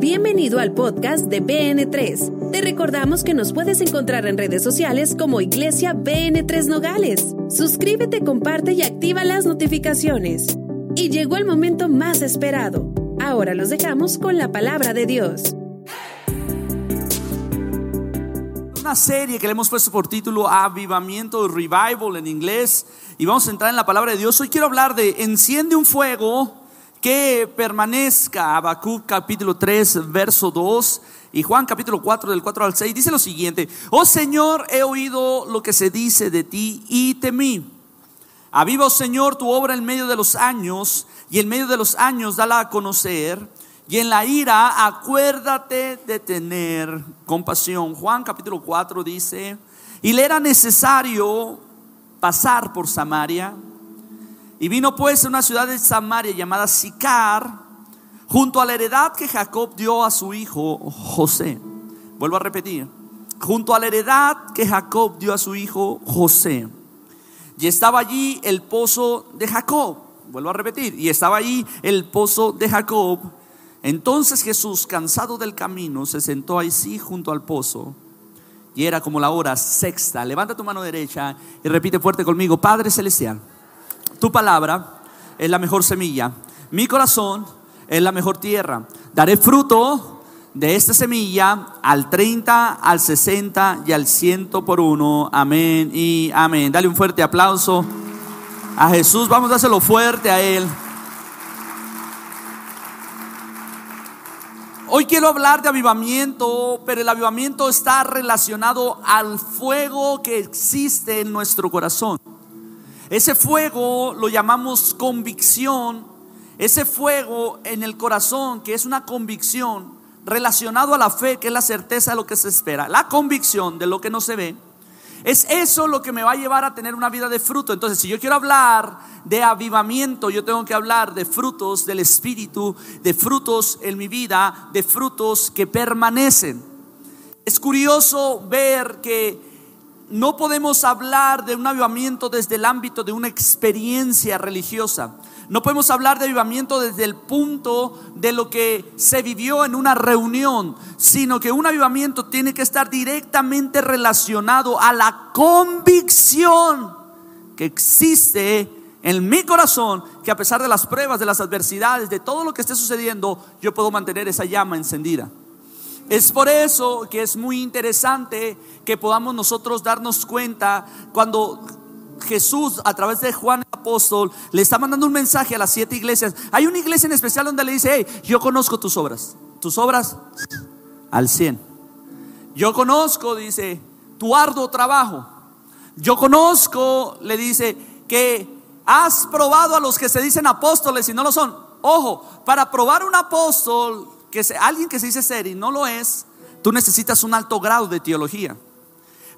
Bienvenido al podcast de BN3. Te recordamos que nos puedes encontrar en redes sociales como Iglesia BN3 Nogales. Suscríbete, comparte y activa las notificaciones. Y llegó el momento más esperado. Ahora los dejamos con la palabra de Dios. Una serie que le hemos puesto por título Avivamiento, Revival en inglés. Y vamos a entrar en la palabra de Dios. Hoy quiero hablar de enciende un fuego que permanezca. Habacuc capítulo 3, verso 2 y Juan capítulo 4 del 4 al 6 dice lo siguiente, oh Señor, he oído lo que se dice de ti y temí. Aviva, oh Señor, tu obra en medio de los años y en medio de los años dala a conocer. Y en la ira acuérdate de tener compasión. Juan capítulo 4 dice, y le era necesario pasar por Samaria. Y vino pues a una ciudad de Samaria llamada Sicar, junto a la heredad que Jacob dio a su hijo José. Vuelvo a repetir, junto a la heredad que Jacob dio a su hijo José. Y estaba allí el pozo de Jacob. Vuelvo a repetir, y estaba allí el pozo de Jacob. Entonces Jesús, cansado del camino, se sentó ahí sí junto al pozo. Y era como la hora sexta. Levanta tu mano derecha y repite fuerte conmigo, Padre Celestial tu palabra es la mejor semilla. Mi corazón es la mejor tierra. Daré fruto de esta semilla al 30, al 60 y al 100 por uno. Amén y amén. Dale un fuerte aplauso a Jesús. Vamos a hacerlo fuerte a Él. Hoy quiero hablar de avivamiento, pero el avivamiento está relacionado al fuego que existe en nuestro corazón. Ese fuego lo llamamos convicción. Ese fuego en el corazón, que es una convicción relacionado a la fe, que es la certeza de lo que se espera. La convicción de lo que no se ve. Es eso lo que me va a llevar a tener una vida de fruto. Entonces, si yo quiero hablar de avivamiento, yo tengo que hablar de frutos del Espíritu, de frutos en mi vida, de frutos que permanecen. Es curioso ver que no podemos hablar de un avivamiento desde el ámbito de una experiencia religiosa. No podemos hablar de avivamiento desde el punto de lo que se vivió en una reunión, sino que un avivamiento tiene que estar directamente relacionado a la convicción que existe en mi corazón, que a pesar de las pruebas, de las adversidades, de todo lo que esté sucediendo, yo puedo mantener esa llama encendida. Es por eso que es muy interesante que podamos nosotros darnos cuenta cuando Jesús a través de Juan el apóstol le está mandando un mensaje a las siete iglesias. Hay una iglesia en especial donde le dice, hey, yo conozco tus obras, tus obras al cien. Yo conozco, dice, tu arduo trabajo. Yo conozco, le dice, que has probado a los que se dicen apóstoles y no lo son. Ojo, para probar un apóstol que alguien que se dice ser y no lo es, tú necesitas un alto grado de teología.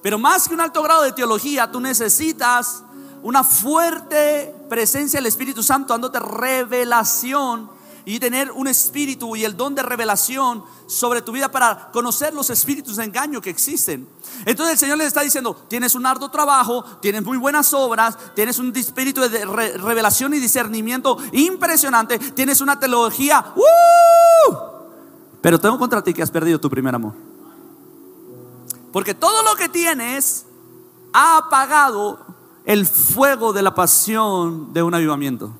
Pero más que un alto grado de teología, tú necesitas una fuerte presencia del Espíritu Santo dándote revelación y tener un espíritu y el don de revelación sobre tu vida para conocer los espíritus de engaño que existen. Entonces el Señor le está diciendo, tienes un arduo trabajo, tienes muy buenas obras, tienes un espíritu de revelación y discernimiento impresionante, tienes una teología, ¡uh! Pero tengo contra ti que has perdido tu primer amor. Porque todo lo que tienes ha apagado el fuego de la pasión de un avivamiento.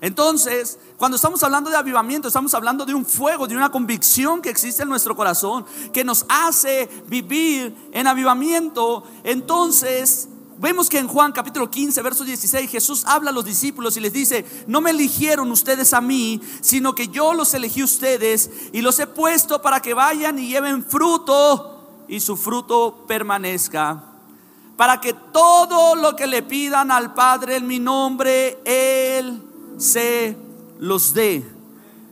Entonces, cuando estamos hablando de avivamiento, estamos hablando de un fuego, de una convicción que existe en nuestro corazón, que nos hace vivir en avivamiento. Entonces, Vemos que en Juan capítulo 15, verso 16, Jesús habla a los discípulos y les dice, no me eligieron ustedes a mí, sino que yo los elegí ustedes y los he puesto para que vayan y lleven fruto y su fruto permanezca. Para que todo lo que le pidan al Padre en mi nombre, Él se los dé.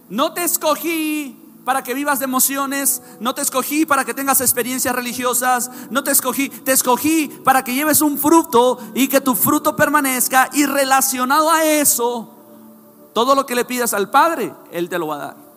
No te escogí para que vivas de emociones, no te escogí para que tengas experiencias religiosas, no te escogí, te escogí para que lleves un fruto y que tu fruto permanezca y relacionado a eso, todo lo que le pidas al Padre, Él te lo va a dar.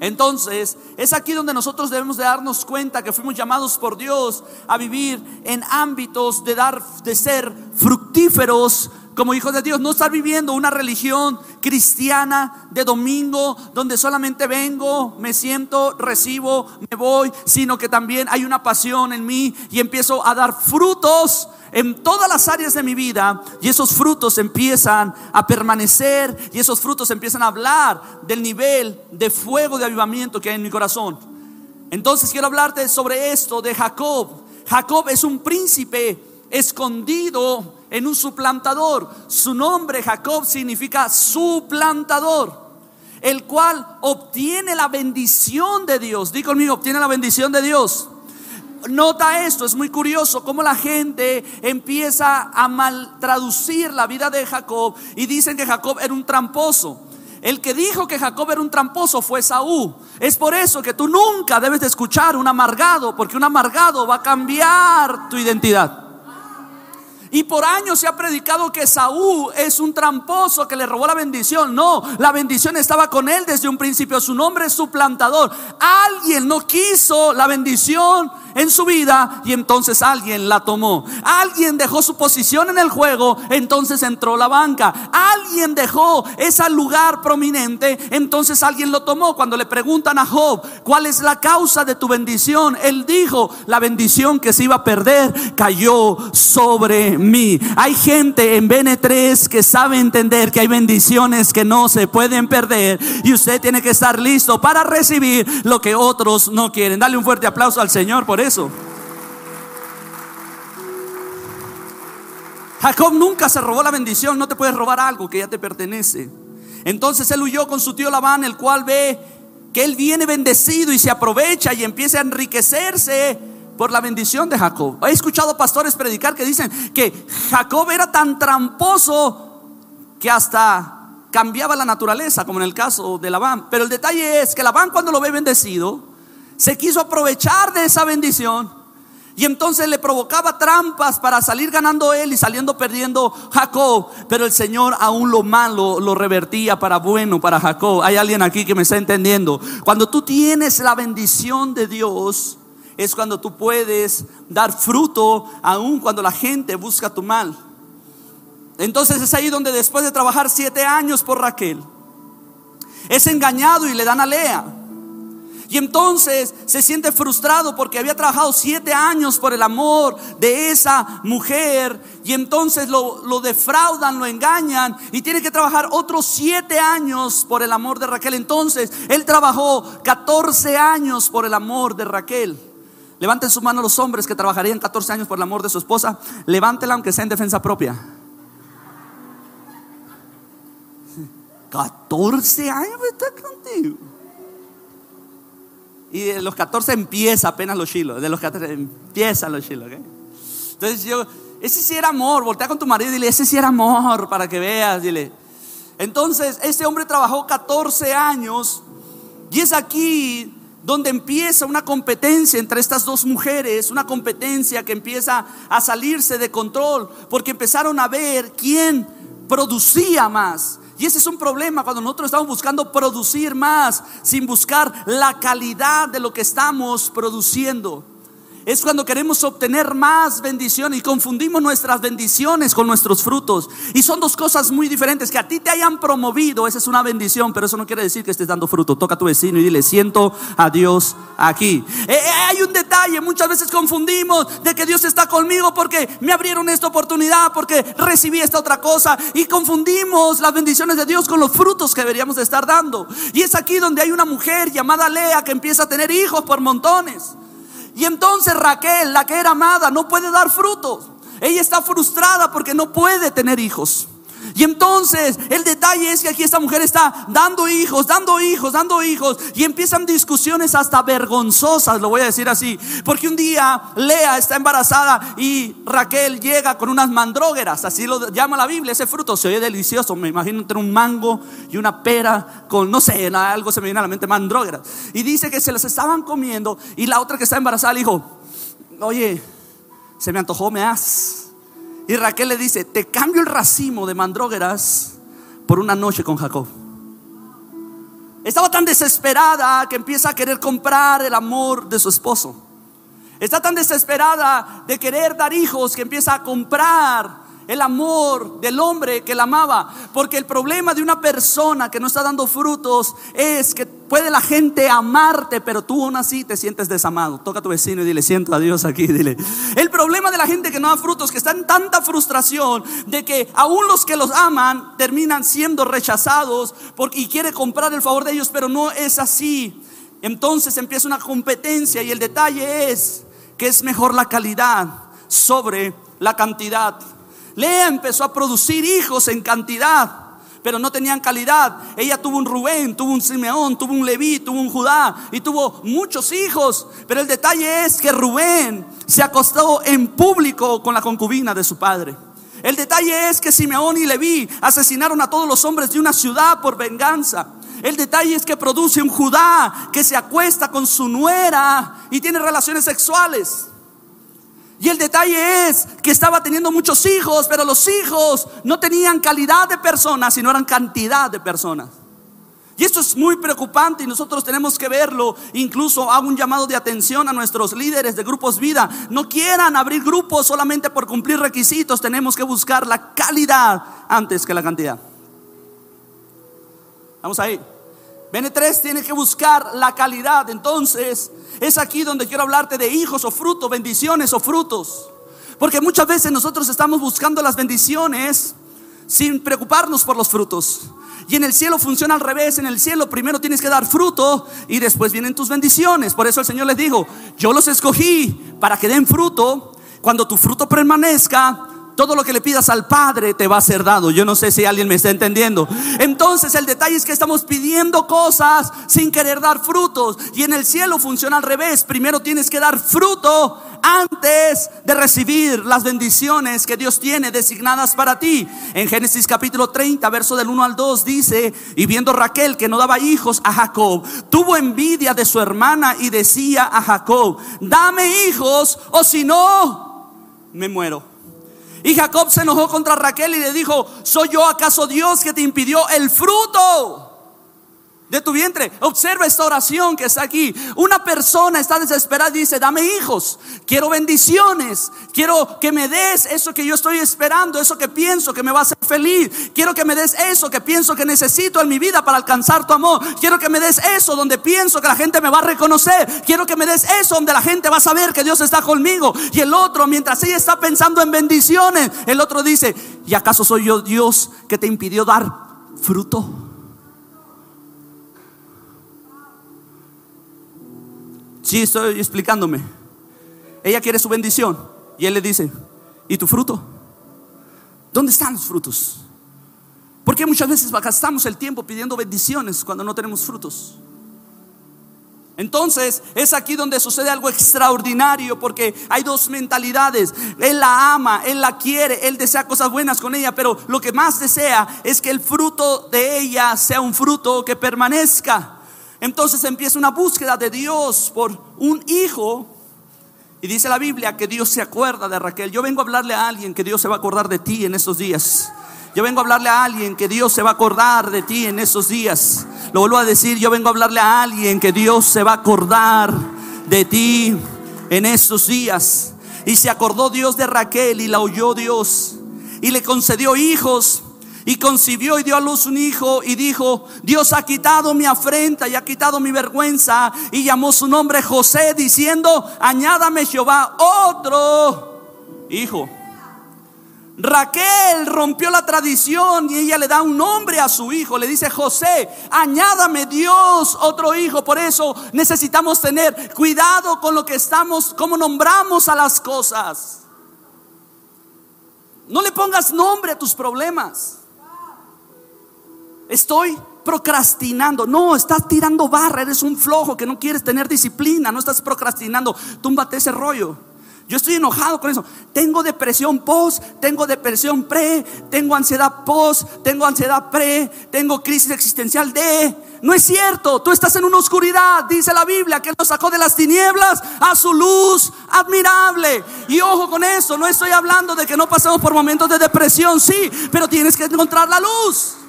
Entonces, es aquí donde nosotros debemos de darnos cuenta que fuimos llamados por Dios a vivir en ámbitos de dar de ser fructíferos como hijos de Dios, no estar viviendo una religión cristiana de domingo donde solamente vengo, me siento, recibo, me voy, sino que también hay una pasión en mí y empiezo a dar frutos en todas las áreas de mi vida y esos frutos empiezan a permanecer y esos frutos empiezan a hablar del nivel de fuego de avivamiento que hay en mi corazón. Entonces quiero hablarte sobre esto de Jacob. Jacob es un príncipe escondido en un suplantador. Su nombre Jacob significa suplantador, el cual obtiene la bendición de Dios. Di conmigo, obtiene la bendición de Dios. Nota esto, es muy curioso cómo la gente empieza a mal traducir la vida de Jacob y dicen que Jacob era un tramposo. El que dijo que Jacob era un tramposo fue Saúl. Es por eso que tú nunca debes de escuchar un amargado, porque un amargado va a cambiar tu identidad. Y por años se ha predicado que Saúl es un tramposo que le robó la bendición. No, la bendición estaba con él desde un principio. Su nombre es suplantador. Alguien no quiso la bendición en su vida y entonces alguien la tomó. Alguien dejó su posición en el juego, entonces entró la banca. Alguien dejó ese lugar prominente, entonces alguien lo tomó. Cuando le preguntan a Job, ¿cuál es la causa de tu bendición? Él dijo, la bendición que se iba a perder cayó sobre Hay gente en BN3 que sabe entender que hay bendiciones que no se pueden perder y usted tiene que estar listo para recibir lo que otros no quieren. Dale un fuerte aplauso al Señor por eso. Jacob nunca se robó la bendición, no te puedes robar algo que ya te pertenece. Entonces él huyó con su tío Labán, el cual ve que él viene bendecido y se aprovecha y empieza a enriquecerse por la bendición de Jacob. He escuchado pastores predicar que dicen que Jacob era tan tramposo que hasta cambiaba la naturaleza, como en el caso de Labán. Pero el detalle es que Labán cuando lo ve bendecido, se quiso aprovechar de esa bendición. Y entonces le provocaba trampas para salir ganando él y saliendo perdiendo Jacob. Pero el Señor aún lo malo lo revertía para bueno para Jacob. Hay alguien aquí que me está entendiendo. Cuando tú tienes la bendición de Dios, es cuando tú puedes dar fruto aún cuando la gente busca tu mal. Entonces es ahí donde después de trabajar siete años por Raquel, es engañado y le dan a Lea. Y entonces se siente frustrado porque había trabajado siete años por el amor de esa mujer. Y entonces lo, lo, defraudan, lo engañan y tiene que trabajar otros siete años por el amor de Raquel. Entonces él trabajó 14 años por el amor de Raquel. Levanten su mano los hombres que trabajarían 14 años por el amor de su esposa. Levántela aunque sea en defensa propia. 14 años está contigo. Y de los 14 empieza apenas los chilos. De los 14 empiezan los chilos. Entonces yo, ese sí era amor. Voltea con tu marido y dile, ese sí era amor para que veas. Dile. Entonces, este hombre trabajó 14 años. Y es aquí donde empieza una competencia entre estas dos mujeres, una competencia que empieza a salirse de control, porque empezaron a ver quién producía más. Y ese es un problema cuando nosotros estamos buscando producir más sin buscar la calidad de lo que estamos produciendo es cuando queremos obtener más bendición y confundimos nuestras bendiciones con nuestros frutos. Y son dos cosas muy diferentes. Que a ti te hayan promovido, esa es una bendición, pero eso no quiere decir que estés dando fruto. Toca a tu vecino y dile, siento a Dios aquí. Eh, eh, hay un detalle, muchas veces confundimos de que Dios está conmigo porque me abrieron esta oportunidad, porque recibí esta otra cosa. Y confundimos las bendiciones de Dios con los frutos que deberíamos de estar dando. Y es aquí donde hay una mujer llamada Lea que empieza a tener hijos por montones. Y entonces Raquel, la que era amada, no puede dar frutos. Ella está frustrada porque no puede tener hijos. Y entonces el detalle es que aquí esta mujer está dando hijos, dando hijos, dando hijos. Y empiezan discusiones hasta vergonzosas, lo voy a decir así. Porque un día Lea está embarazada y Raquel llega con unas mandrógeras, así lo llama la Biblia. Ese fruto se oye delicioso. Me imagino entre un mango y una pera con, no sé, algo se me viene a la mente, mandrógeras. Y dice que se las estaban comiendo y la otra que está embarazada le dijo, oye, se me antojó, me has. Y Raquel le dice, te cambio el racimo de mandrógeras por una noche con Jacob. Estaba tan desesperada que empieza a querer comprar el amor de su esposo. Está tan desesperada de querer dar hijos que empieza a comprar el amor del hombre que la amaba. Porque el problema de una persona que no está dando frutos es que puede la gente amarte, pero tú aún así te sientes desamado. Toca a tu vecino y dile, siento a Dios aquí, dile. El problema de la gente que no da frutos, que está en tanta frustración de que aún los que los aman terminan siendo rechazados porque, y quiere comprar el favor de ellos, pero no es así. Entonces empieza una competencia y el detalle es que es mejor la calidad sobre la cantidad. Lea empezó a producir hijos en cantidad, pero no tenían calidad. Ella tuvo un Rubén, tuvo un Simeón, tuvo un Leví, tuvo un Judá y tuvo muchos hijos. Pero el detalle es que Rubén se acostó en público con la concubina de su padre. El detalle es que Simeón y Leví asesinaron a todos los hombres de una ciudad por venganza. El detalle es que produce un Judá que se acuesta con su nuera y tiene relaciones sexuales. Y el detalle es que estaba teniendo muchos hijos, pero los hijos no tenían calidad de personas, sino eran cantidad de personas. Y esto es muy preocupante y nosotros tenemos que verlo. Incluso hago un llamado de atención a nuestros líderes de grupos vida. No quieran abrir grupos solamente por cumplir requisitos. Tenemos que buscar la calidad antes que la cantidad. Vamos ahí. BN3 tiene que buscar la calidad. Entonces, es aquí donde quiero hablarte de hijos o frutos, bendiciones o frutos. Porque muchas veces nosotros estamos buscando las bendiciones sin preocuparnos por los frutos. Y en el cielo funciona al revés. En el cielo primero tienes que dar fruto y después vienen tus bendiciones. Por eso el Señor les dijo, yo los escogí para que den fruto. Cuando tu fruto permanezca, todo lo que le pidas al Padre te va a ser dado. Yo no sé si alguien me está entendiendo. Entonces el detalle es que estamos pidiendo cosas sin querer dar frutos. Y en el cielo funciona al revés. Primero tienes que dar fruto antes de recibir las bendiciones que Dios tiene designadas para ti. En Génesis capítulo 30, verso del 1 al 2 dice, y viendo Raquel que no daba hijos a Jacob, tuvo envidia de su hermana y decía a Jacob, dame hijos o si no, me muero. Y Jacob se enojó contra Raquel y le dijo, ¿soy yo acaso Dios que te impidió el fruto? De tu vientre. Observa esta oración que está aquí. Una persona está desesperada y dice, dame hijos, quiero bendiciones, quiero que me des eso que yo estoy esperando, eso que pienso que me va a hacer feliz. Quiero que me des eso que pienso que necesito en mi vida para alcanzar tu amor. Quiero que me des eso donde pienso que la gente me va a reconocer. Quiero que me des eso donde la gente va a saber que Dios está conmigo. Y el otro, mientras ella está pensando en bendiciones, el otro dice, ¿y acaso soy yo Dios que te impidió dar fruto? Sí, estoy explicándome. Ella quiere su bendición. Y él le dice, ¿y tu fruto? ¿Dónde están los frutos? Porque muchas veces gastamos el tiempo pidiendo bendiciones cuando no tenemos frutos. Entonces es aquí donde sucede algo extraordinario porque hay dos mentalidades. Él la ama, él la quiere, él desea cosas buenas con ella, pero lo que más desea es que el fruto de ella sea un fruto que permanezca. Entonces empieza una búsqueda de Dios por un hijo. Y dice la Biblia que Dios se acuerda de Raquel. Yo vengo a hablarle a alguien que Dios se va a acordar de ti en estos días. Yo vengo a hablarle a alguien que Dios se va a acordar de ti en esos días. Lo vuelvo a decir, yo vengo a hablarle a alguien que Dios se va a acordar de ti en estos días. Y se acordó Dios de Raquel y la oyó Dios. Y le concedió hijos y concibió y dio a luz un hijo y dijo, Dios ha quitado mi afrenta y ha quitado mi vergüenza y llamó su nombre José diciendo, añádame Jehová otro hijo. Raquel rompió la tradición y ella le da un nombre a su hijo. Le dice José, añádame Dios otro hijo. Por eso necesitamos tener cuidado con lo que estamos, cómo nombramos a las cosas. No le pongas nombre a tus problemas. Estoy procrastinando. No, estás tirando barra, eres un flojo que no quieres tener disciplina, no estás procrastinando. Túmbate ese rollo. Yo estoy enojado con eso. Tengo depresión post, tengo depresión pre, tengo ansiedad post, tengo ansiedad pre, tengo crisis existencial de. No es cierto, tú estás en una oscuridad, dice la Biblia, que nos sacó de las tinieblas a su luz admirable. Y ojo con eso, no estoy hablando de que no pasemos por momentos de depresión, sí, pero tienes que encontrar la luz.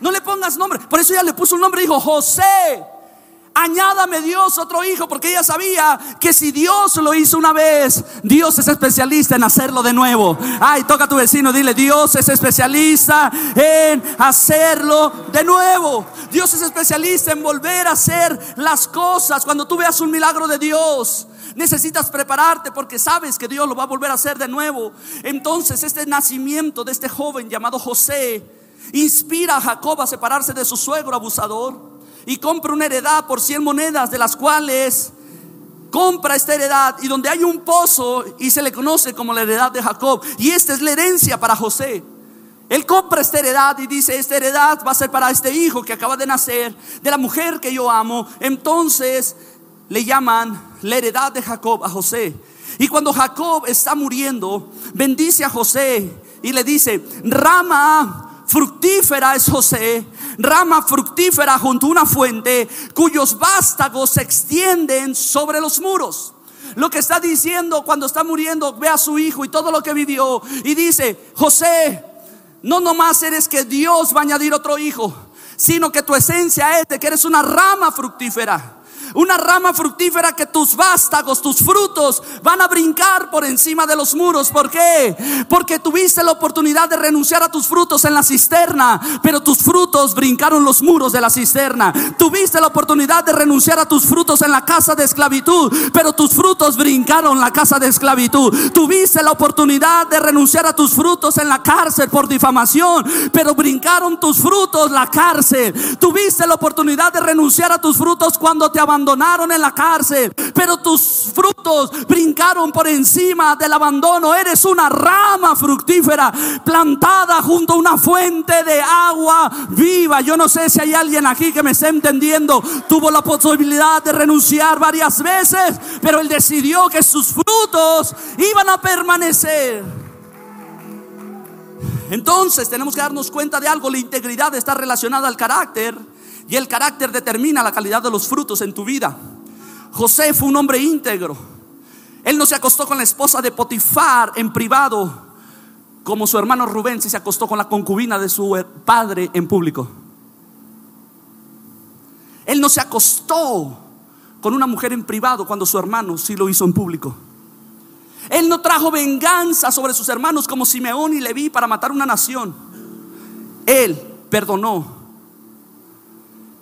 No le pongas nombre. Por eso ella le puso un nombre y dijo, José, Añádame Dios otro hijo, porque ella sabía que si Dios lo hizo una vez, Dios es especialista en hacerlo de nuevo. Ay, toca a tu vecino, dile, Dios es especialista en hacerlo de nuevo. Dios es especialista en volver a hacer las cosas. Cuando tú veas un milagro de Dios, necesitas prepararte porque sabes que Dios lo va a volver a hacer de nuevo. Entonces, este nacimiento de este joven llamado José inspira a Jacob a separarse de su suegro abusador y compra una heredad por 100 monedas, de las cuales compra esta heredad y donde hay un pozo y se le conoce como la heredad de Jacob. Y esta es la herencia para José. Él compra esta heredad y dice, esta heredad va a ser para este hijo que acaba de nacer, de la mujer que yo amo. Entonces le llaman la heredad de Jacob a José. Y cuando Jacob está muriendo, bendice a José y le dice, rama fructífera es José, rama fructífera junto a una fuente cuyos vástagos se extienden sobre los muros. Lo que está diciendo cuando está muriendo, ve a su hijo y todo lo que vivió y dice, José, no nomás eres que Dios va a añadir otro hijo, sino que tu esencia es de que eres una rama fructífera una rama fructífera que tus vástagos, tus frutos van a brincar por encima de los muros. ¿Por qué? Porque tuviste la oportunidad de renunciar a tus frutos en la cisterna, pero tus frutos brincaron los muros de la cisterna. Tuviste la oportunidad de renunciar a tus frutos en la casa de esclavitud, pero tus frutos brincaron la casa de esclavitud. Tuviste la oportunidad de renunciar a tus frutos en la cárcel por difamación, pero brincaron tus frutos la cárcel. Tuviste la oportunidad de renunciar a tus frutos cuando te abandonaron abandonaron en la cárcel, pero tus frutos brincaron por encima del abandono. Eres una rama fructífera plantada junto a una fuente de agua viva. Yo no sé si hay alguien aquí que me esté entendiendo. Tuvo la posibilidad de renunciar varias veces, pero él decidió que sus frutos iban a permanecer. Entonces tenemos que darnos cuenta de algo, la integridad está relacionada al carácter y el carácter determina la calidad de los frutos en tu vida. José fue un hombre íntegro. Él no se acostó con la esposa de Potifar en privado, como su hermano Rubén se acostó con la concubina de su padre en público. Él no se acostó con una mujer en privado cuando su hermano sí lo hizo en público. Él no trajo venganza sobre sus hermanos como Simeón y Leví para matar una nación. Él perdonó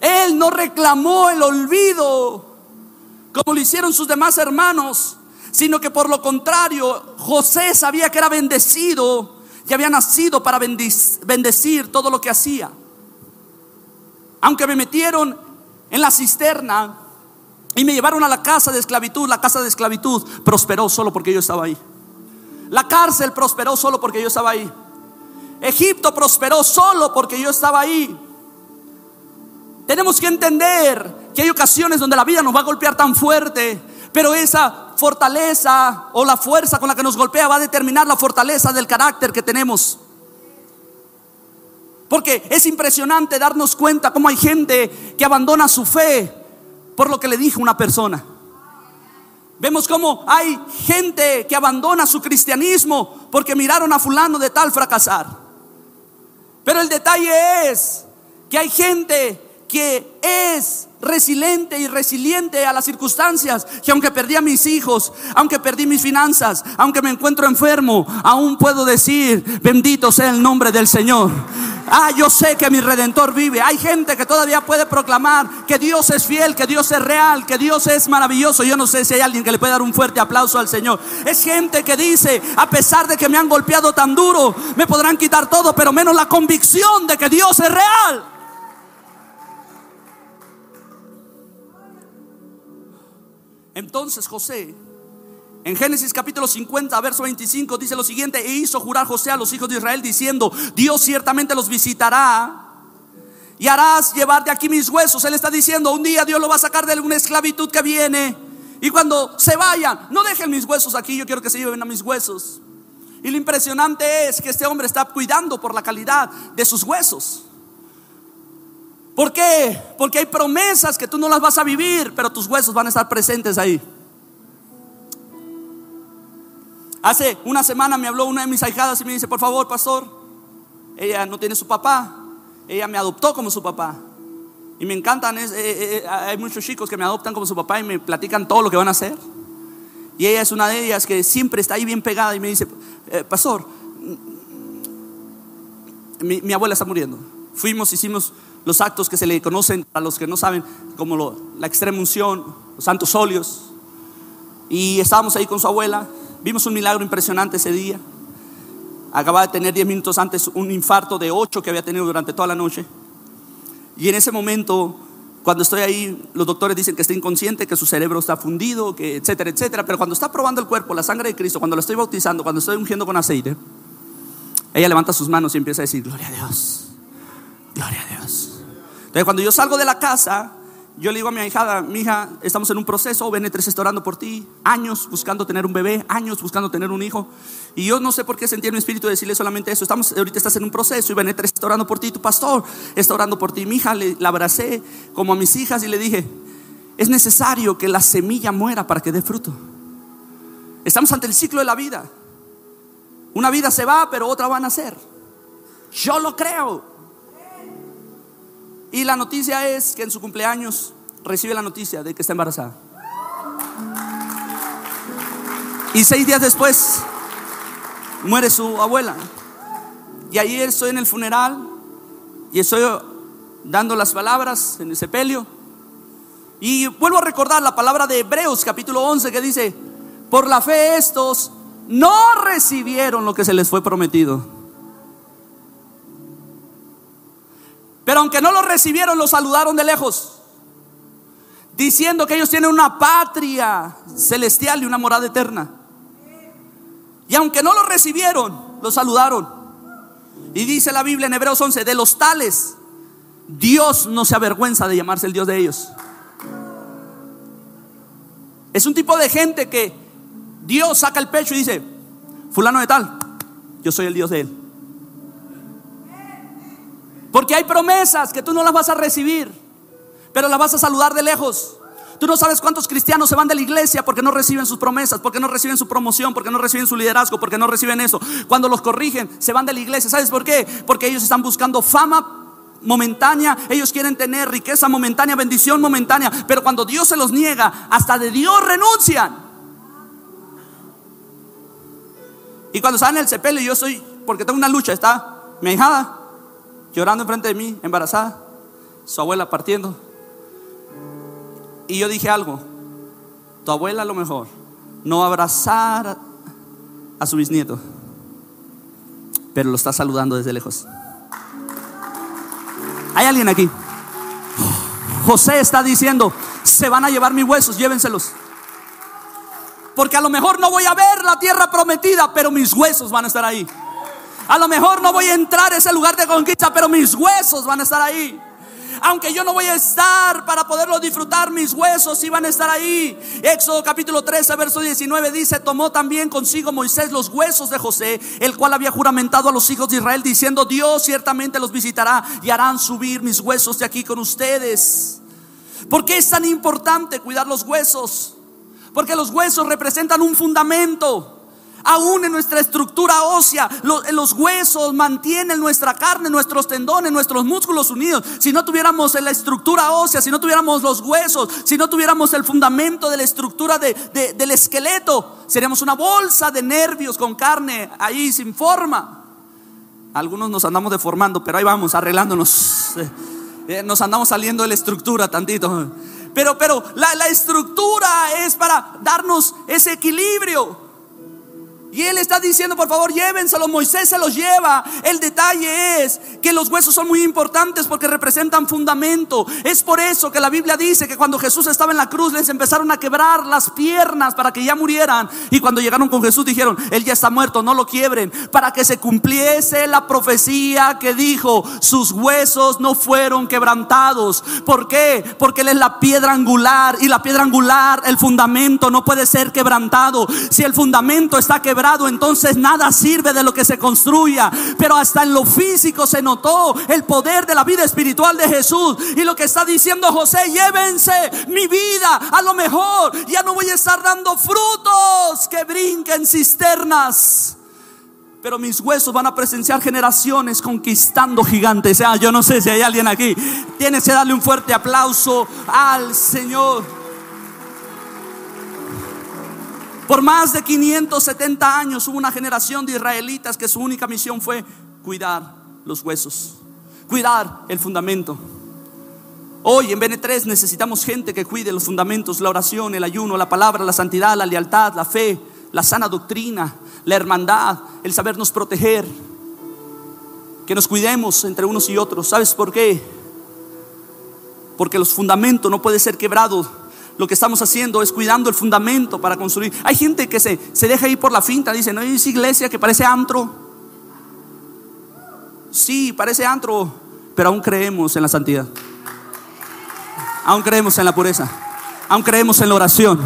él no reclamó el olvido como lo hicieron sus demás hermanos, sino que por lo contrario, José sabía que era bendecido y había nacido para bendecir todo lo que hacía. Aunque me metieron en la cisterna y me llevaron a la casa de esclavitud, la casa de esclavitud prosperó solo porque yo estaba ahí. La cárcel prosperó solo porque yo estaba ahí. Egipto prosperó solo porque yo estaba ahí. Tenemos que entender que hay ocasiones donde la vida nos va a golpear tan fuerte, pero esa fortaleza o la fuerza con la que nos golpea va a determinar la fortaleza del carácter que tenemos. Porque es impresionante darnos cuenta cómo hay gente que abandona su fe por lo que le dijo una persona. Vemos cómo hay gente que abandona su cristianismo porque miraron a fulano de tal fracasar. Pero el detalle es que hay gente que es resiliente y resiliente a las circunstancias, que aunque perdí a mis hijos, aunque perdí mis finanzas, aunque me encuentro enfermo, aún puedo decir, bendito sea el nombre del Señor. Ah, yo sé que mi redentor vive. Hay gente que todavía puede proclamar que Dios es fiel, que Dios es real, que Dios es maravilloso. Yo no sé si hay alguien que le puede dar un fuerte aplauso al Señor. Es gente que dice, a pesar de que me han golpeado tan duro, me podrán quitar todo, pero menos la convicción de que Dios es real. Entonces José, en Génesis capítulo 50, verso 25, dice lo siguiente, e hizo jurar José a los hijos de Israel diciendo, Dios ciertamente los visitará y harás llevar de aquí mis huesos. Él está diciendo, un día Dios lo va a sacar de una esclavitud que viene. Y cuando se vayan, no dejen mis huesos aquí, yo quiero que se lleven a mis huesos. Y lo impresionante es que este hombre está cuidando por la calidad de sus huesos. ¿Por qué? Porque hay promesas que tú no las vas a vivir, pero tus huesos van a estar presentes ahí. Hace una semana me habló una de mis ahijadas y me dice, por favor, pastor, ella no tiene su papá, ella me adoptó como su papá. Y me encantan, es, eh, eh, hay muchos chicos que me adoptan como su papá y me platican todo lo que van a hacer. Y ella es una de ellas que siempre está ahí bien pegada y me dice, eh, pastor, mi, mi, abuela está muriendo. Fuimos, hicimos los actos que se le conocen a los que no saben, como lo, la extrema unción, los santos óleos. Y estábamos ahí con su abuela, vimos un milagro impresionante ese día. Acababa de tener 10 minutos antes un infarto de 8 que había tenido durante toda la noche. Y en ese momento, cuando estoy ahí, los doctores dicen que está inconsciente, que su cerebro está fundido, que etcétera, etcétera. Pero cuando está probando el cuerpo, la sangre de Cristo, cuando lo estoy bautizando, cuando estoy ungiendo con aceite, ella levanta sus manos y empieza a decir, gloria a Dios, gloria a Dios. Entonces cuando yo salgo de la casa, yo le digo a mi hijada, mi hija, estamos en un proceso, BN3 está orando por ti, años buscando tener un bebé, años buscando tener un hijo. Y yo no sé por qué sentí en mi espíritu decirle solamente eso. Estamos, ahorita estás en un proceso y BN3 está orando por ti, tu pastor está orando por ti. Mi hija le, la abracé como a mis hijas y le dije, es necesario que la semilla muera para que dé fruto. Estamos ante el ciclo de la vida. Una vida se va, pero otra va a nacer. Yo lo creo. Y la noticia es que en su cumpleaños recibe la noticia de que está embarazada. Y seis días después muere su abuela. Y ayer estoy en el funeral y estoy dando las palabras en el sepelio. Y vuelvo a recordar la palabra de Hebreos capítulo 11 que dice, por la fe estos no recibieron lo que se les fue prometido Pero aunque no lo recibieron, lo saludaron de lejos, diciendo que ellos tienen una patria celestial y una morada eterna. Y aunque no lo recibieron, lo saludaron. Y dice la Biblia en Hebreos 11, de los tales, Dios no se avergüenza de llamarse el Dios de ellos. Es un tipo de gente que Dios saca el pecho y dice, fulano de tal, yo soy el Dios de él. Porque hay promesas que tú no las vas a recibir, pero las vas a saludar de lejos. Tú no sabes cuántos cristianos se van de la iglesia porque no reciben sus promesas, porque no reciben su promoción, porque no reciben su liderazgo, porque no reciben eso. Cuando los corrigen, se van de la iglesia. ¿Sabes por qué? Porque ellos están buscando fama momentánea, ellos quieren tener riqueza momentánea, bendición momentánea, pero cuando Dios se los niega, hasta de Dios renuncian. Y cuando están en el sepelio, yo soy, porque tengo una lucha, está mi hijada, llorando enfrente de mí, embarazada, su abuela partiendo. Y yo dije algo, tu abuela a lo mejor no va a abrazar a su bisnieto, pero lo está saludando desde lejos. ¿Hay alguien aquí? José está diciendo, se van a llevar mis huesos, llévenselos. Porque a lo mejor no voy a ver la tierra prometida, pero mis huesos van a estar ahí. A lo mejor no voy a entrar a ese lugar de conquista, pero mis huesos van a estar ahí. Aunque yo no voy a estar para poderlo disfrutar, mis huesos sí van a estar ahí. Éxodo capítulo 13, verso 19 dice, tomó también consigo Moisés los huesos de José, el cual había juramentado a los hijos de Israel, diciendo, Dios ciertamente los visitará y harán subir mis huesos de aquí con ustedes. ¿Por qué es tan importante cuidar los huesos? Porque los huesos representan un fundamento. Aún en nuestra estructura ósea, los, huesos mantienen nuestra carne, nuestros tendones, nuestros músculos unidos. Si no tuviéramos la estructura ósea, si no tuviéramos los huesos, si no tuviéramos el fundamento de la estructura del esqueleto, seríamos una bolsa de nervios con carne ahí sin forma. Algunos nos andamos deformando, pero ahí vamos, arreglándonos. Eh, eh, nos andamos saliendo de la estructura tantito. Pero, pero la, la estructura es para darnos ese equilibrio. Y él está diciendo, por favor, llévenselo. Moisés se los lleva. El detalle es que los huesos son muy importantes porque representan fundamento. Es por eso que la Biblia dice que cuando Jesús estaba en la cruz les empezaron a quebrar las piernas para que ya murieran. Y cuando llegaron con Jesús dijeron, Él ya está muerto, no lo quiebren. Para que se cumpliese la profecía que dijo, sus huesos no fueron quebrantados. ¿Por qué? Porque Él es la piedra angular. Y la piedra angular, el fundamento no puede ser quebrantado. Si el fundamento está quebrado, entonces nada sirve de lo que se construya. Pero hasta en lo físico se notó el poder de la vida espiritual de Jesús. Y lo que está diciendo José, llévense mi vida. A lo mejor ya no voy a estar dando frutos que brinquen cisternas. pero mis huesos van a presenciar generaciones conquistando gigantes. sea, yo no sé si hay alguien aquí. Tienes que darle un fuerte aplauso al Señor. Por más de 570 años hubo una generación de israelitas que su única misión fue cuidar los huesos, cuidar el fundamento. Hoy en BN3 necesitamos gente que cuide los fundamentos, la oración, el ayuno, la palabra, la santidad, la lealtad, la fe, la sana doctrina, la hermandad, el sabernos proteger, que nos cuidemos entre unos y otros. ¿Sabes por qué? Porque los fundamentos no pueden ser quebrados. Lo que estamos haciendo es cuidando el fundamento para construir. Hay gente que se, se deja ir por la finta, dice, no es iglesia que parece antro. Sí, parece antro, pero aún creemos en la santidad. Aún creemos en la pureza. Aún creemos en la oración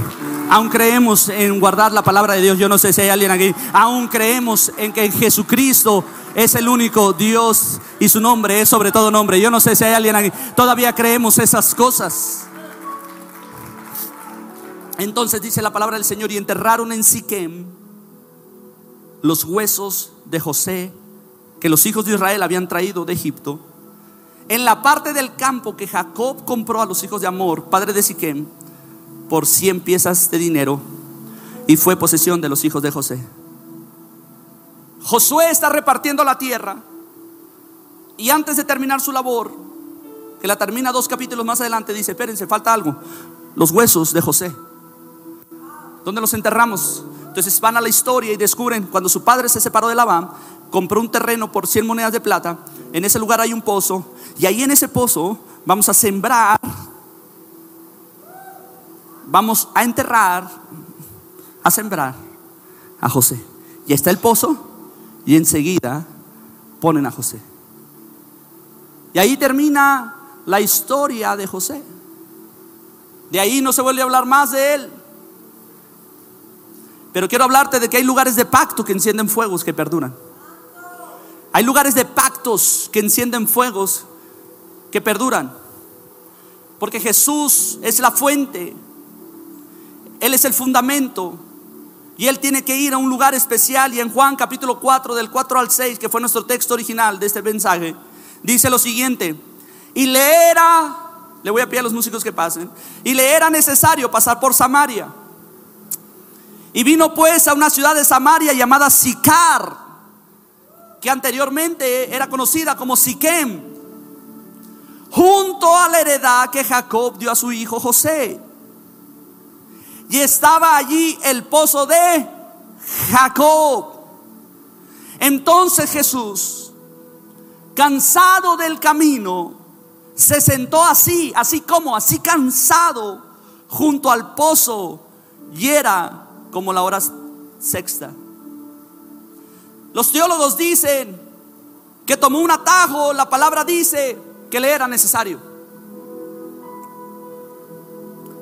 Aún creemos en guardar la palabra de Dios. Yo no sé si hay alguien aquí. Aún creemos en que Jesucristo es el único Dios y su nombre es sobre todo nombre. Yo no sé si hay alguien aquí. Todavía creemos esas cosas. Entonces dice la palabra del Señor y enterraron en Siquem los huesos de José que los hijos de Israel habían traído de Egipto en la parte del campo que Jacob compró a los hijos de Amor, padre de Siquem por 100 piezas de dinero y fue posesión de los hijos de José. Josué está repartiendo la tierra y antes de terminar su labor, que la termina dos capítulos más adelante, dice, espérense, falta algo, los huesos de José. ¿Dónde los enterramos? Entonces van a la historia y descubren cuando su padre se separó de Labán, compró un terreno por 100 monedas de plata, en ese lugar hay un pozo y ahí en ese pozo vamos a sembrar vamos a enterrar, a sembrar a José. Y está el pozo y enseguida ponen a José. Y ahí termina la historia de José. De ahí no se vuelve a hablar más de él. Pero quiero hablarte de que hay lugares de pacto que encienden fuegos que perduran. Hay lugares de pactos que encienden fuegos que perduran. Porque Jesús es la fuente él es el fundamento. Y Él tiene que ir a un lugar especial. Y en Juan capítulo 4, del 4 al 6, que fue nuestro texto original de este mensaje, dice lo siguiente. Y le era, le voy a pedir a los músicos que pasen, y le era necesario pasar por Samaria. Y vino pues a una ciudad de Samaria llamada Sicar, que anteriormente era conocida como Siquem, junto a la heredad que Jacob dio a su hijo José. Y estaba allí el pozo de Jacob. Entonces Jesús, cansado del camino, se sentó así, así como, así cansado, junto al pozo, y era como la hora sexta. Los teólogos dicen que tomó un atajo, la palabra dice que le era necesario.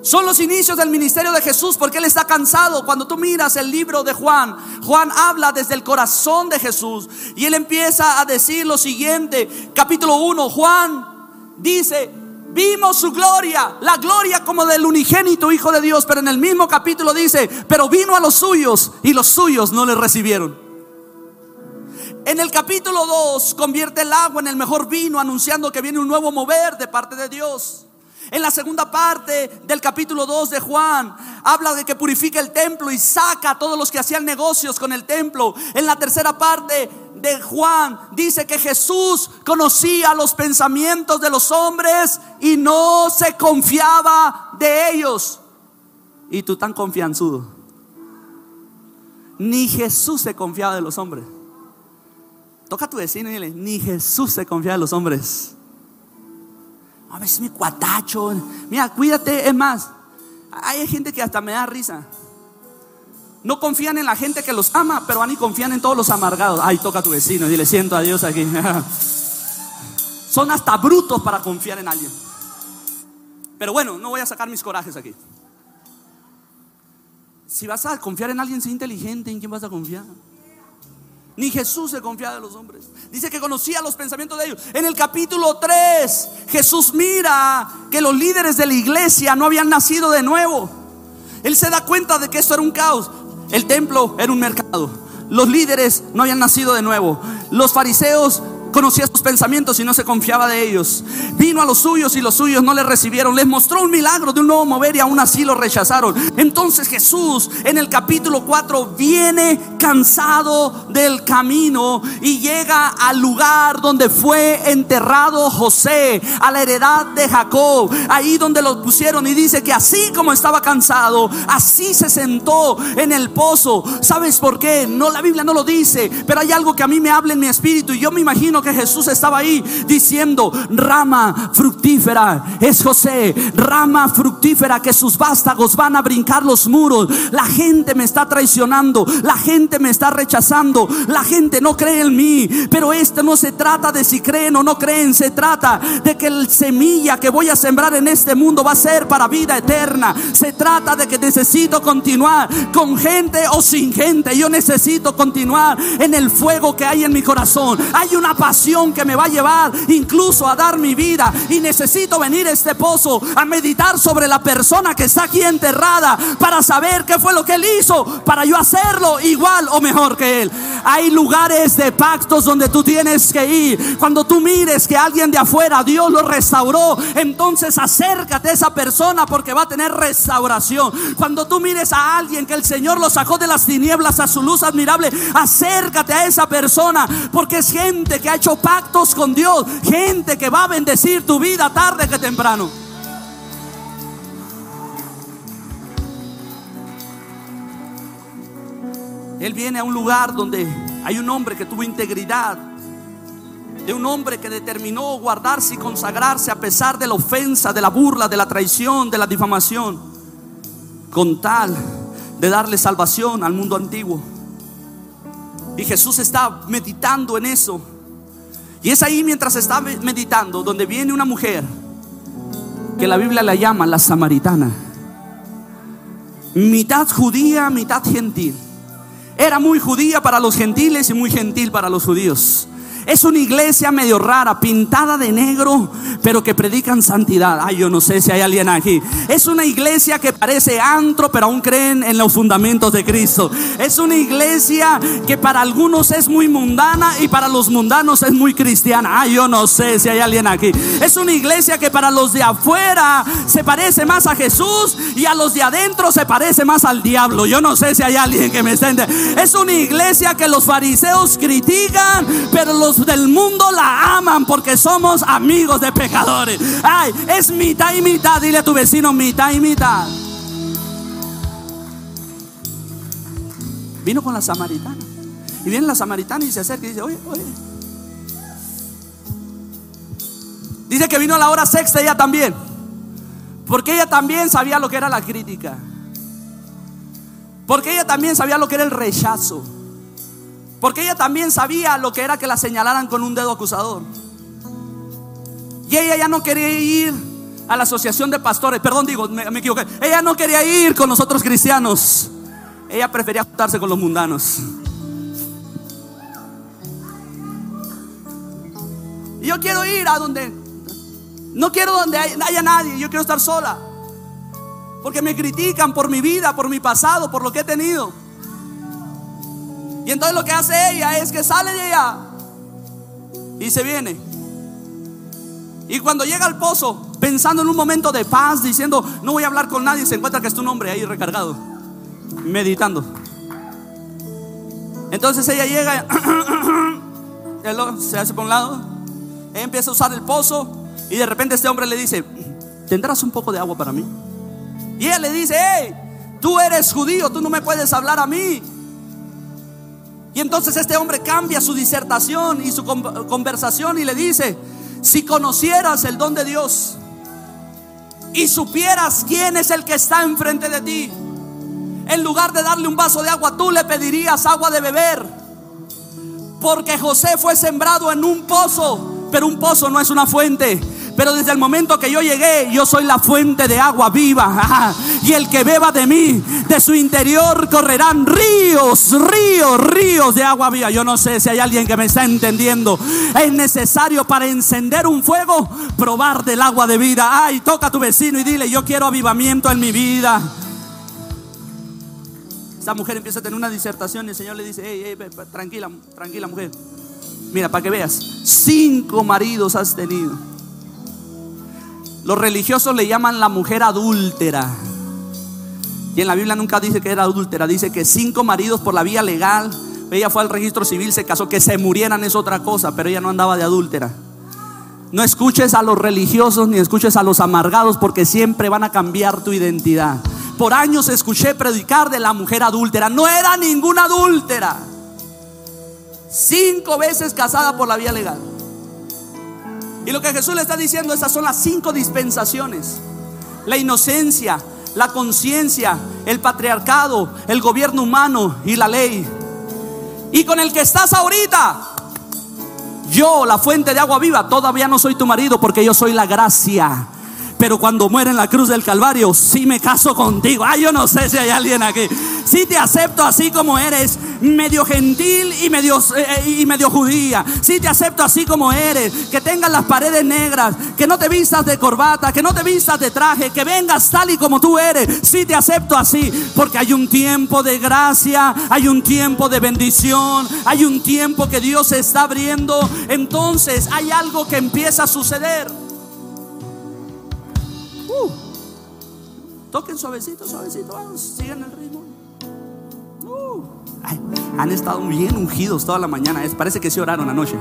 Son los inicios del ministerio de Jesús porque Él está cansado. Cuando tú miras el libro de Juan, Juan habla desde el corazón de Jesús y Él empieza a decir lo siguiente. Capítulo 1, Juan dice, vimos su gloria, la gloria como del unigénito Hijo de Dios, pero en el mismo capítulo dice, pero vino a los suyos y los suyos no le recibieron. En el capítulo 2 convierte el agua en el mejor vino, anunciando que viene un nuevo mover de parte de Dios. En la segunda parte del capítulo 2 de Juan, habla de que purifica el templo y saca a todos los que hacían negocios con el templo. En la tercera parte de Juan, dice que Jesús conocía los pensamientos de los hombres y no se confiaba de ellos. Y tú tan confianzudo. Ni Jesús se confiaba de los hombres. Toca a tu vecino y dile, ni Jesús se confiaba de los hombres. A veces mi cuatacho. Mira, cuídate. Es más, hay gente que hasta me da risa. No confían en la gente que los ama, pero van y confían en todos los amargados. Ay, toca a tu vecino y dile, siento a Dios aquí. Son hasta brutos para confiar en alguien. Pero bueno, no voy a sacar mis corajes aquí. Si vas a confiar en alguien, sé inteligente. ¿En quién vas a confiar? Ni Jesús se confía de los hombres. Dice que conocía los pensamientos de ellos. En el capítulo 3, Jesús mira que los líderes de la iglesia no habían nacido de nuevo. Él se da cuenta de que esto era un caos. El templo era un mercado. Los líderes no habían nacido de nuevo. Los fariseos conocía sus pensamientos y no se confiaba de ellos. Vino a los suyos y los suyos no le recibieron. Les mostró un milagro de un nuevo mover y aún así lo rechazaron. Entonces Jesús en el capítulo 4 viene cansado del camino y llega al lugar donde fue enterrado José, a la heredad de Jacob, ahí donde lo pusieron y dice que así como estaba cansado, así se sentó en el pozo. ¿Sabes por qué? No la Biblia no lo dice, pero hay algo que a mí me habla en mi espíritu y yo me imagino que Jesús estaba ahí diciendo, rama fructífera es José, rama fructífera que sus vástagos van a brincar los muros. La gente me está traicionando, la gente me está rechazando, la gente no cree en mí. Pero esto no se trata de si creen o no creen, se trata de que el semilla que voy a sembrar en este mundo va a ser para vida eterna. Se trata de que necesito continuar con gente o sin gente. Yo necesito continuar en el fuego que hay en mi corazón. Hay una que me va a llevar incluso a dar mi vida. Y necesito venir a este pozo a meditar sobre la persona que está aquí enterrada para saber qué fue lo que él hizo, para yo hacerlo igual o mejor que él. Hay lugares de pactos donde tú tienes que ir. Cuando tú mires que alguien de afuera Dios lo restauró, entonces acércate a esa persona porque va a tener restauración. Cuando tú mires a alguien que el Señor lo sacó de las tinieblas a su luz admirable, acércate a esa persona porque es gente que ha hecho pactos con Dios, gente que va a bendecir tu vida tarde que temprano. Él viene a un lugar donde hay un hombre que tuvo integridad, de un hombre que determinó guardarse y consagrarse a pesar de la ofensa, de la burla, de la traición, de la difamación, con tal de darle salvación al mundo antiguo. Y Jesús está meditando en eso. Y es ahí mientras está meditando donde viene una mujer que la Biblia la llama la samaritana. Mitad judía, mitad gentil. Era muy judía para los gentiles y muy gentil para los judíos. Es una iglesia medio rara, pintada de negro, pero que predican santidad. Ay, yo no sé si hay alguien aquí. Es una iglesia que parece antro, pero aún creen en los fundamentos de Cristo. Es una iglesia que para algunos es muy mundana y para los mundanos es muy cristiana. Ay, yo no sé si hay alguien aquí. Es una iglesia que para los de afuera se parece más a Jesús y a los de adentro se parece más al diablo. Yo no sé si hay alguien que me está Es una iglesia que los fariseos critican, pero los del mundo la aman porque somos amigos de pecadores. Ay, es mitad y mitad. Dile a tu vecino mitad y mitad. Vino con la samaritana. Y viene la samaritana y se acerca y dice, oye, oye. Dice que vino a la hora sexta ella también. Porque ella también sabía lo que era la crítica. Porque ella también sabía lo que era el rechazo. Porque ella también sabía lo que era que la señalaran con un dedo acusador. Y ella ya no quería ir a la asociación de pastores. Perdón, digo, me, equivoqué. Ella no quería ir con los otros cristianos. Ella prefería juntarse con los mundanos. Yo quiero ir a donde no quiero donde haya nadie, yo quiero estar sola. Porque me critican por mi vida, por mi pasado, por lo que he tenido. Y entonces lo que hace ella es que sale de allá y se viene. Y cuando llega al pozo, pensando en un momento de paz, diciendo, no voy a hablar con nadie, se encuentra que es tu nombre ahí recargado, meditando. Entonces ella llega, se hace por un lado, ella empieza a usar el pozo y de repente este hombre le dice, ¿tendrás un poco de agua para mí? Y ella le dice, hey, tú eres judío, tú no me puedes hablar a mí. Y entonces este hombre cambia su disertación y su conversación y le dice, si conocieras el don de Dios y supieras quién es el que está enfrente de ti, en lugar de darle un vaso de agua, tú le pedirías agua de beber. Porque José fue sembrado en un pozo, pero un pozo no es una fuente. Pero desde el momento que yo llegué, yo soy la fuente de agua viva. Y el que beba de mí, de su interior correrán ríos, ríos, ríos de agua viva. Yo no sé si hay alguien que me está entendiendo. Es necesario para encender un fuego, probar del agua de vida. Ay, toca a tu vecino y dile, yo quiero avivamiento en mi vida. Esta mujer empieza a tener una disertación y el Señor le dice, hey, tranquila, tranquila mujer. Mira, para que veas, cinco maridos has tenido. Los religiosos le llaman la mujer adúltera. Y en la Biblia nunca dice que era adúltera, dice que cinco maridos por la vía legal, ella fue al registro civil, se casó, que se murieran es otra cosa, pero ella no andaba de adúltera. No escuches a los religiosos ni escuches a los amargados porque siempre van a cambiar tu identidad por años escuché predicar de la mujer adúltera. No era ninguna adúltera. Cinco veces casada por la vía legal. Y lo que Jesús le está diciendo, esas son las cinco dispensaciones. La inocencia, la conciencia, el patriarcado, el gobierno humano y la ley. Y con el que estás ahorita, yo, la fuente de agua viva, todavía no soy tu marido porque yo soy la gracia pero cuando muere en la cruz del Calvario, sí me caso contigo. Ay, yo no sé si hay alguien aquí. Sí te acepto así como eres, medio gentil y medio, eh, y medio judía. Sí te acepto así como eres, que tengas las paredes negras, que no te vistas de corbata, que no te vistas de traje, que vengas tal y como tú eres. Sí te acepto así, porque hay un tiempo de gracia, hay un tiempo de bendición, hay un tiempo que Dios está abriendo. Entonces hay algo que empieza a suceder. Toquen suavecito, suavecito, sigan el ritmo. Han estado bien ungidos toda la mañana. parece que se oraron anoche.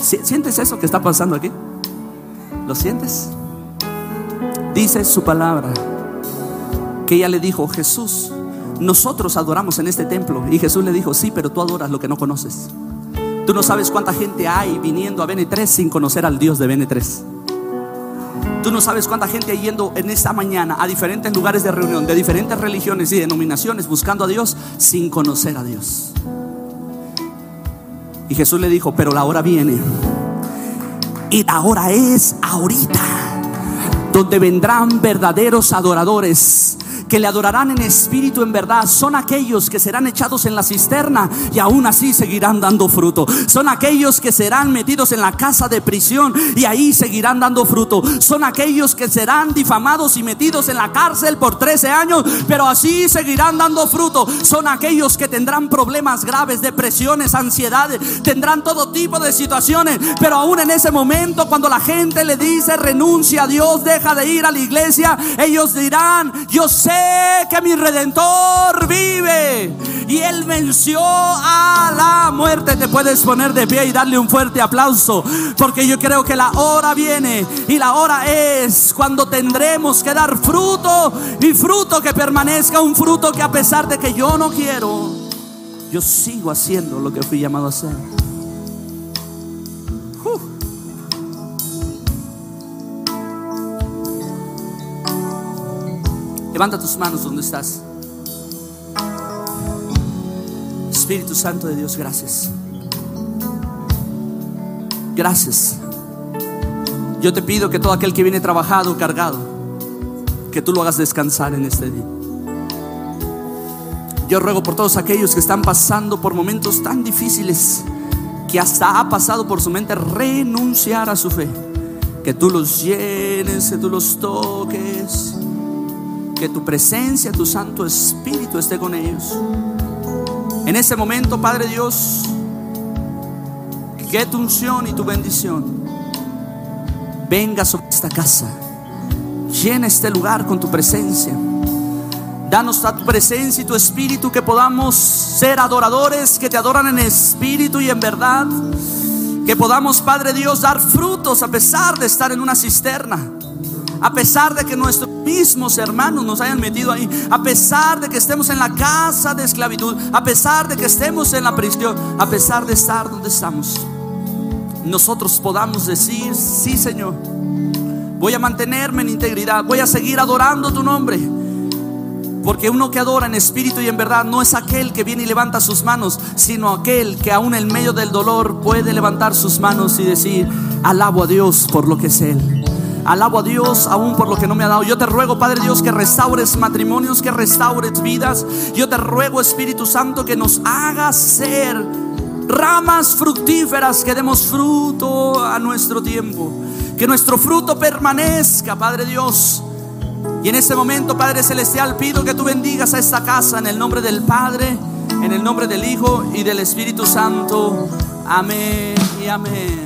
¿Sientes eso que está pasando aquí? ¿Lo sientes? Dice su palabra que ella le dijo, Jesús, nosotros adoramos en este templo. Y Jesús le dijo, sí, pero tú adoras lo que no conoces. Tú no sabes cuánta gente hay viniendo a BN3 sin conocer al Dios de BN3. Tú no sabes cuánta gente hay yendo en esta mañana a diferentes lugares de reunión, de diferentes religiones y denominaciones, buscando a Dios sin conocer a Dios. Y Jesús le dijo, pero la hora viene. Y la hora es ahorita, donde vendrán verdaderos adoradores que le adorarán en espíritu en verdad, son aquellos que serán echados en la cisterna y aún así seguirán dando fruto. Son aquellos que serán metidos en la casa de prisión y ahí seguirán dando fruto. Son aquellos que serán difamados y metidos en la cárcel por 13 años, pero así seguirán dando fruto. Son aquellos que tendrán problemas graves, depresiones, ansiedades, tendrán todo tipo de situaciones, pero aún en ese momento cuando la gente le dice renuncia a Dios, deja de ir a la iglesia, ellos dirán, yo sé que mi redentor vive y él venció a la muerte. Te puedes poner de pie y darle un fuerte aplauso porque yo creo que la hora viene y la hora es cuando tendremos que dar fruto y fruto que permanezca, un fruto que a pesar de que yo no quiero, yo sigo haciendo lo que fui llamado a hacer. Levanta tus manos donde estás. Espíritu Santo de Dios, gracias. Gracias. Yo te pido que todo aquel que viene trabajado, cargado, que tú lo hagas descansar en este día. Yo ruego por todos aquellos que están pasando por momentos tan difíciles que hasta ha pasado por su mente renunciar a su fe. Que tú los llenes, que tú los toques que tu presencia, tu Santo Espíritu esté con ellos. En ese momento, Padre Dios, que tu unción y tu bendición venga sobre esta casa. Llena este lugar con tu presencia. Danos a tu presencia y tu espíritu que podamos ser adoradores que te adoran en espíritu y en verdad. Que podamos, Padre Dios, dar frutos a pesar de estar en una cisterna. A pesar de que nuestros mismos hermanos nos hayan metido ahí, a pesar de que estemos en la casa de esclavitud, a pesar de que estemos en la prisión, a pesar de estar donde estamos, nosotros podamos decir, sí Señor, voy a mantenerme en integridad, voy a seguir adorando tu nombre. Porque uno que adora en espíritu y en verdad no es aquel que viene y levanta sus manos, sino aquel que aún en medio del dolor puede levantar sus manos y decir, alabo a Dios por lo que es Él. Alabo a Dios aún por lo que no me ha dado. Yo te ruego, Padre Dios, que restaures matrimonios, que restaures vidas. Yo te ruego, Espíritu Santo, que nos hagas ser ramas fructíferas, que demos fruto a nuestro tiempo. Que nuestro fruto permanezca, Padre Dios Y en este momento, Padre Celestial, pido que tú bendigas a esta casa en el nombre del Padre, en el nombre del Hijo y del Espíritu Santo. Amén y amén.